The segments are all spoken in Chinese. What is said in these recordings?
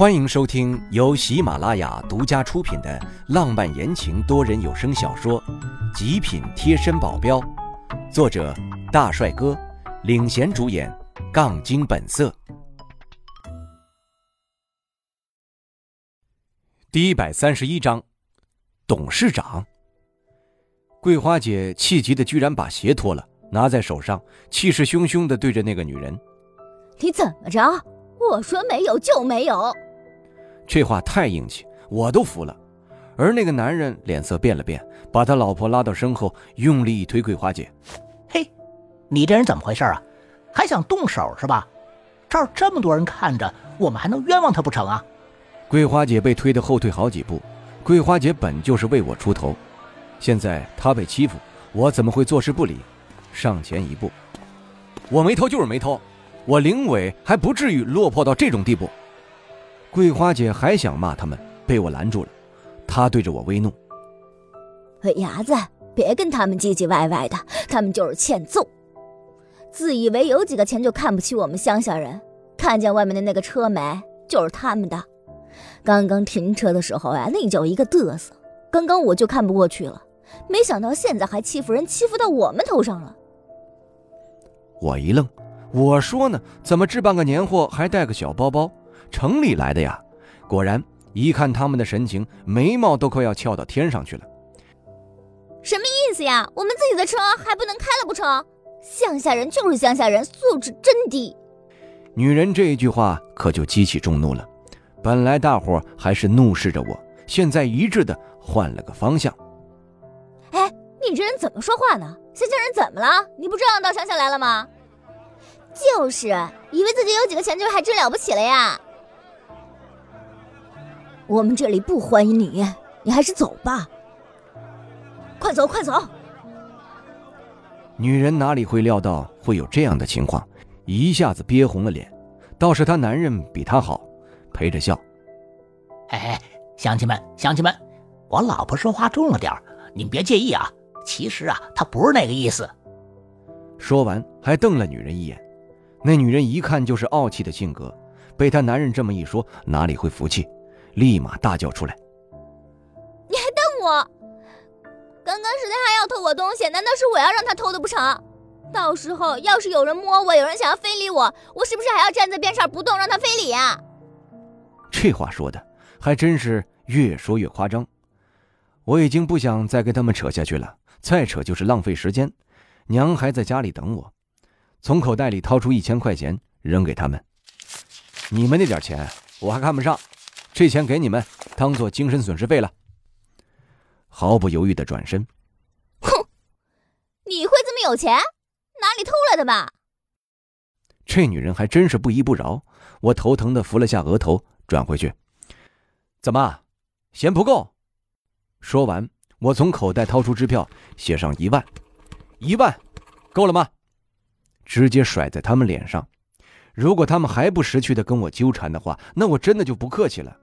欢迎收听由喜马拉雅独家出品的浪漫言情多人有声小说《极品贴身保镖》，作者大帅哥领衔主演，杠精本色。第一百三十一章，董事长。桂花姐气急的居然把鞋脱了，拿在手上，气势汹汹的对着那个女人：“你怎么着？我说没有就没有。”这话太硬气，我都服了。而那个男人脸色变了变，把他老婆拉到身后，用力一推桂花姐：“嘿，你这人怎么回事啊？还想动手是吧？这儿这么多人看着，我们还能冤枉他不成啊？”桂花姐被推得后退好几步。桂花姐本就是为我出头，现在她被欺负，我怎么会坐视不理？上前一步：“我没偷就是没偷，我林伟还不至于落魄到这种地步。”桂花姐还想骂他们，被我拦住了。她对着我微怒：“鬼伢子，别跟他们唧唧歪歪的，他们就是欠揍。自以为有几个钱就看不起我们乡下人。看见外面的那个车没？就是他们的。刚刚停车的时候呀，那叫一个嘚瑟。刚刚我就看不过去了，没想到现在还欺负人，欺负到我们头上了。”我一愣，我说呢，怎么置办个年货还带个小包包？城里来的呀，果然一看他们的神情，眉毛都快要翘到天上去了。什么意思呀？我们自己的车还不能开了不成？乡下人就是乡下人，素质真低。女人这一句话可就激起众怒了。本来大伙还是怒视着我，现在一致的换了个方向。哎，你这人怎么说话呢？乡下人怎么了？你不知道到乡下来了吗？就是，以为自己有几个钱就还真了不起了呀？我们这里不欢迎你，你还是走吧。快走，快走！女人哪里会料到会有这样的情况，一下子憋红了脸。倒是她男人比她好，陪着笑。哎，乡亲们，乡亲们，我老婆说话重了点你们别介意啊。其实啊，她不是那个意思。说完，还瞪了女人一眼。那女人一看就是傲气的性格，被她男人这么一说，哪里会服气？立马大叫出来：“你还瞪我！刚刚是他还要偷我东西，难道是我要让他偷的不成？到时候要是有人摸我，有人想要非礼我，我是不是还要站在边上不动，让他非礼呀？”这话说的还真是越说越夸张。我已经不想再跟他们扯下去了，再扯就是浪费时间。娘还在家里等我，从口袋里掏出一千块钱扔给他们：“你们那点钱我还看不上。”这钱给你们，当做精神损失费了。毫不犹豫的转身，哼，你会这么有钱？哪里偷来的吧？这女人还真是不依不饶。我头疼的扶了下额头，转回去。怎么，嫌不够？说完，我从口袋掏出支票，写上一万，一万，够了吗？直接甩在他们脸上。如果他们还不识趣的跟我纠缠的话，那我真的就不客气了。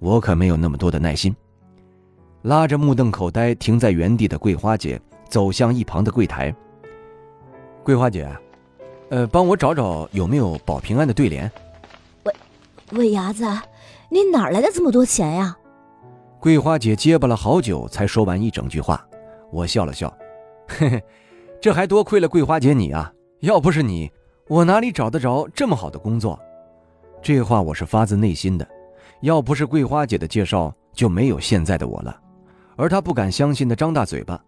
我可没有那么多的耐心。拉着目瞪口呆、停在原地的桂花姐，走向一旁的柜台。桂花姐，呃，帮我找找有没有保平安的对联。喂，喂伢子，你哪来的这么多钱呀？桂花姐结巴了好久，才说完一整句话。我笑了笑，嘿嘿，这还多亏了桂花姐你啊！要不是你。我哪里找得着这么好的工作？这话我是发自内心的。要不是桂花姐的介绍，就没有现在的我了。而她不敢相信的张大嘴巴：“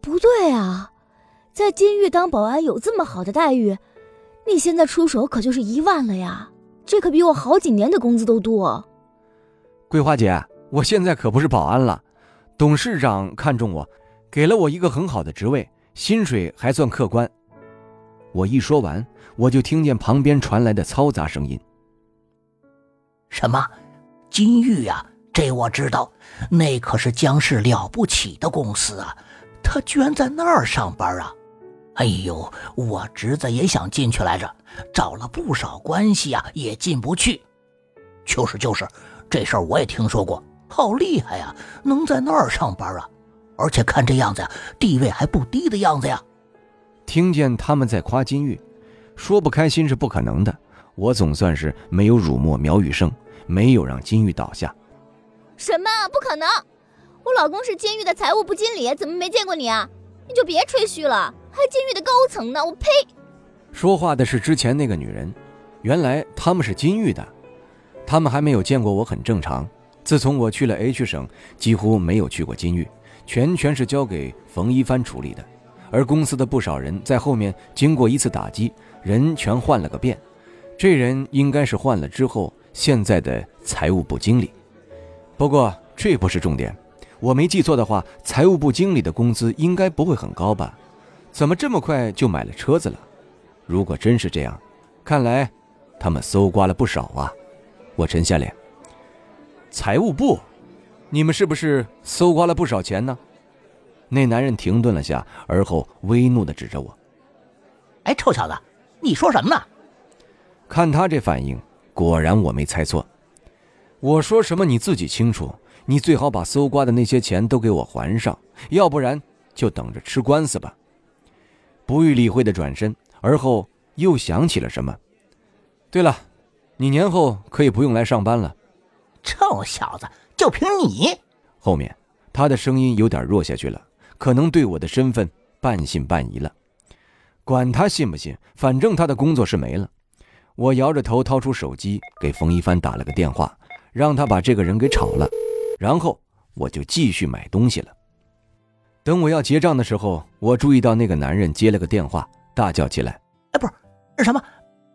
不对啊，在监狱当保安有这么好的待遇，你现在出手可就是一万了呀！这可比我好几年的工资都多。”桂花姐，我现在可不是保安了，董事长看中我，给了我一个很好的职位，薪水还算客观。我一说完，我就听见旁边传来的嘈杂声音。什么？金玉呀，这我知道，那可是江氏了不起的公司啊！他居然在那儿上班啊！哎呦，我侄子也想进去来着，找了不少关系呀，也进不去。就是就是，这事儿我也听说过，好厉害呀，能在那儿上班啊！而且看这样子呀，地位还不低的样子呀。听见他们在夸金玉，说不开心是不可能的。我总算是没有辱没苗雨生，没有让金玉倒下。什么？不可能！我老公是金玉的财务部经理，怎么没见过你啊？你就别吹嘘了，还金玉的高层呢！我呸！说话的是之前那个女人，原来他们是金玉的，他们还没有见过我很正常。自从我去了 H 省，几乎没有去过金玉，全权是交给冯一帆处理的。而公司的不少人在后面经过一次打击，人全换了个遍。这人应该是换了之后现在的财务部经理。不过这不是重点，我没记错的话，财务部经理的工资应该不会很高吧？怎么这么快就买了车子了？如果真是这样，看来他们搜刮了不少啊！我沉下脸。财务部，你们是不是搜刮了不少钱呢？那男人停顿了下，而后微怒地指着我：“哎，臭小子，你说什么呢？”看他这反应，果然我没猜错。我说什么你自己清楚，你最好把搜刮的那些钱都给我还上，要不然就等着吃官司吧。不予理会的转身，而后又想起了什么。对了，你年后可以不用来上班了。臭小子，就凭你？后面他的声音有点弱下去了。可能对我的身份半信半疑了，管他信不信，反正他的工作是没了。我摇着头掏出手机给冯一帆打了个电话，让他把这个人给炒了，然后我就继续买东西了。等我要结账的时候，我注意到那个男人接了个电话，大叫起来：“哎，不是什么，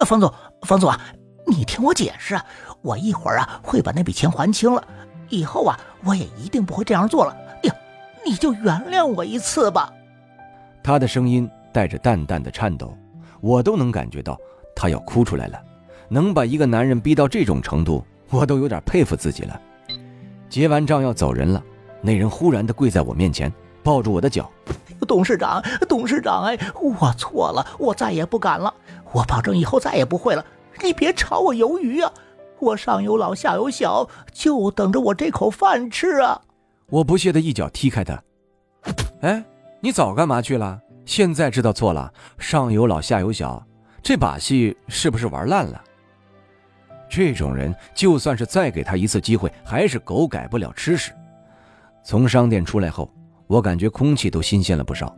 冯总，冯总啊，你听我解释啊，我一会儿啊会把那笔钱还清了，以后啊我也一定不会这样做了。”你就原谅我一次吧。他的声音带着淡淡的颤抖，我都能感觉到他要哭出来了。能把一个男人逼到这种程度，我都有点佩服自己了。结完账要走人了，那人忽然的跪在我面前，抱住我的脚：“董事长，董事长，哎，我错了，我再也不敢了，我保证以后再也不会了。你别炒我鱿鱼啊，我上有老下有小，就等着我这口饭吃啊。”我不屑的一脚踢开他，哎，你早干嘛去了？现在知道错了，上有老下有小，这把戏是不是玩烂了？这种人就算是再给他一次机会，还是狗改不了吃屎。从商店出来后，我感觉空气都新鲜了不少，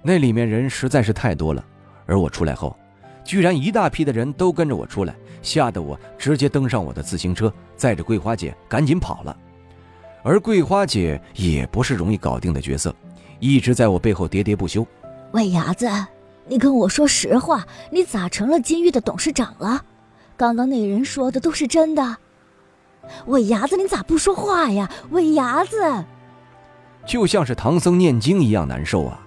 那里面人实在是太多了，而我出来后，居然一大批的人都跟着我出来，吓得我直接登上我的自行车，载着桂花姐赶紧跑了。而桂花姐也不是容易搞定的角色，一直在我背后喋喋不休。魏伢子，你跟我说实话，你咋成了金玉的董事长了？刚刚那人说的都是真的。魏伢子，你咋不说话呀？魏伢子，就像是唐僧念经一样难受啊！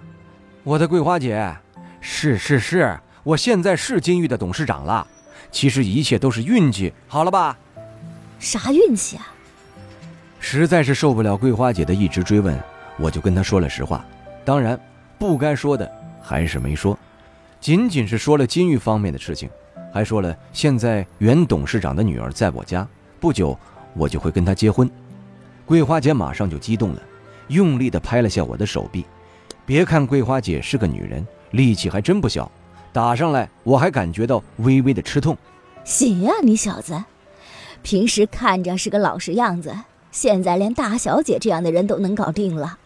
我的桂花姐，是是是，我现在是金玉的董事长了。其实一切都是运气，好了吧？啥运气啊？实在是受不了桂花姐的一直追问，我就跟她说了实话。当然，不该说的还是没说，仅仅是说了金玉方面的事情，还说了现在原董事长的女儿在我家，不久我就会跟她结婚。桂花姐马上就激动了，用力地拍了下我的手臂。别看桂花姐是个女人，力气还真不小，打上来我还感觉到微微的吃痛。行啊，你小子，平时看着是个老实样子。现在连大小姐这样的人都能搞定了，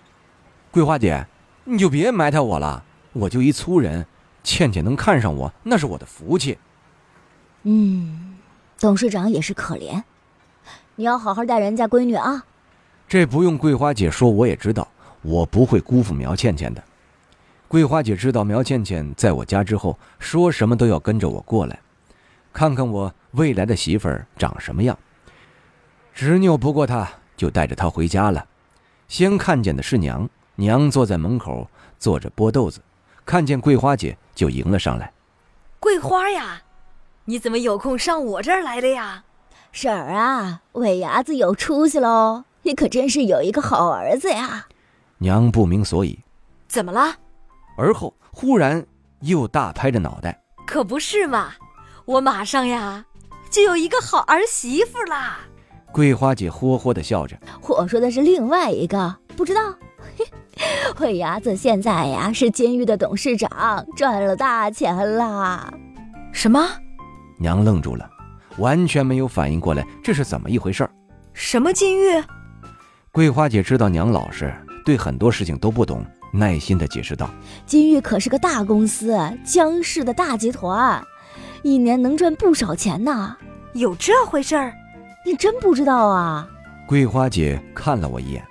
桂花姐，你就别埋汰我了，我就一粗人，倩倩能看上我那是我的福气。嗯，董事长也是可怜，你要好好待人家闺女啊。这不用桂花姐说，我也知道，我不会辜负苗倩倩的。桂花姐知道苗倩倩在我家之后，说什么都要跟着我过来，看看我未来的媳妇儿长什么样。执拗不过她。就带着他回家了，先看见的是娘，娘坐在门口坐着剥豆子，看见桂花姐就迎了上来。桂花呀，你怎么有空上我这儿来了呀？婶儿啊，伟伢子有出息喽，你可真是有一个好儿子呀。娘不明所以，怎么了？而后忽然又大拍着脑袋，可不是嘛，我马上呀就有一个好儿媳妇啦。桂花姐呵呵的笑着，我说的是另外一个，不知道。慧伢子现在呀是金玉的董事长，赚了大钱啦。什么？娘愣住了，完全没有反应过来这是怎么一回事儿。什么金玉？桂花姐知道娘老实，对很多事情都不懂，耐心的解释道：“金玉可是个大公司，江氏的大集团，一年能赚不少钱呢。有这回事儿？你真不知道啊？”桂花姐看了我一眼：“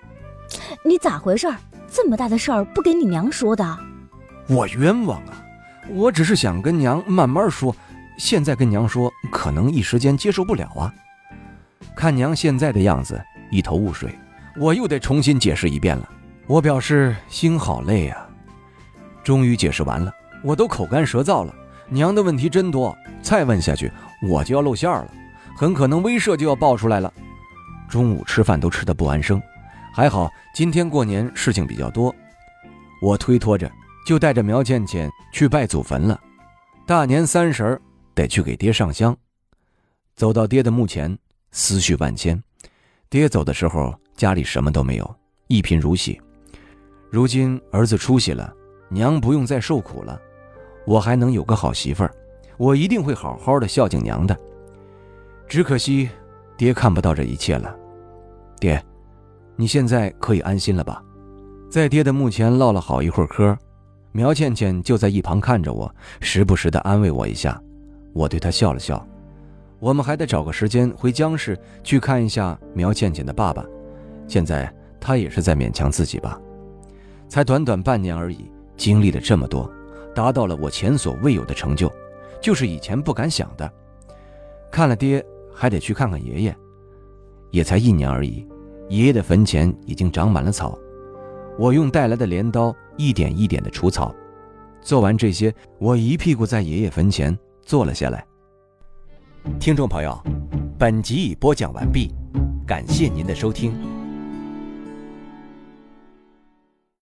你咋回事？这么大的事儿不给你娘说的？”我冤枉啊！我只是想跟娘慢慢说，现在跟娘说，可能一时间接受不了啊。看娘现在的样子，一头雾水，我又得重新解释一遍了。我表示心好累啊。终于解释完了，我都口干舌燥了。娘的问题真多，再问下去我就要露馅了，很可能威慑就要爆出来了。中午吃饭都吃得不安生，还好今天过年事情比较多，我推脱着。就带着苗倩倩去拜祖坟了，大年三十儿得去给爹上香。走到爹的墓前，思绪万千。爹走的时候家里什么都没有，一贫如洗。如今儿子出息了，娘不用再受苦了，我还能有个好媳妇儿，我一定会好好的孝敬娘的。只可惜，爹看不到这一切了。爹，你现在可以安心了吧？在爹的墓前唠了好一会儿嗑。苗倩倩就在一旁看着我，时不时的安慰我一下。我对她笑了笑。我们还得找个时间回江市去看一下苗倩倩的爸爸。现在他也是在勉强自己吧。才短短半年而已，经历了这么多，达到了我前所未有的成就，就是以前不敢想的。看了爹，还得去看看爷爷。也才一年而已，爷爷的坟前已经长满了草。我用带来的镰刀一点一点的除草，做完这些，我一屁股在爷爷坟前坐了下来。听众朋友，本集已播讲完毕，感谢您的收听。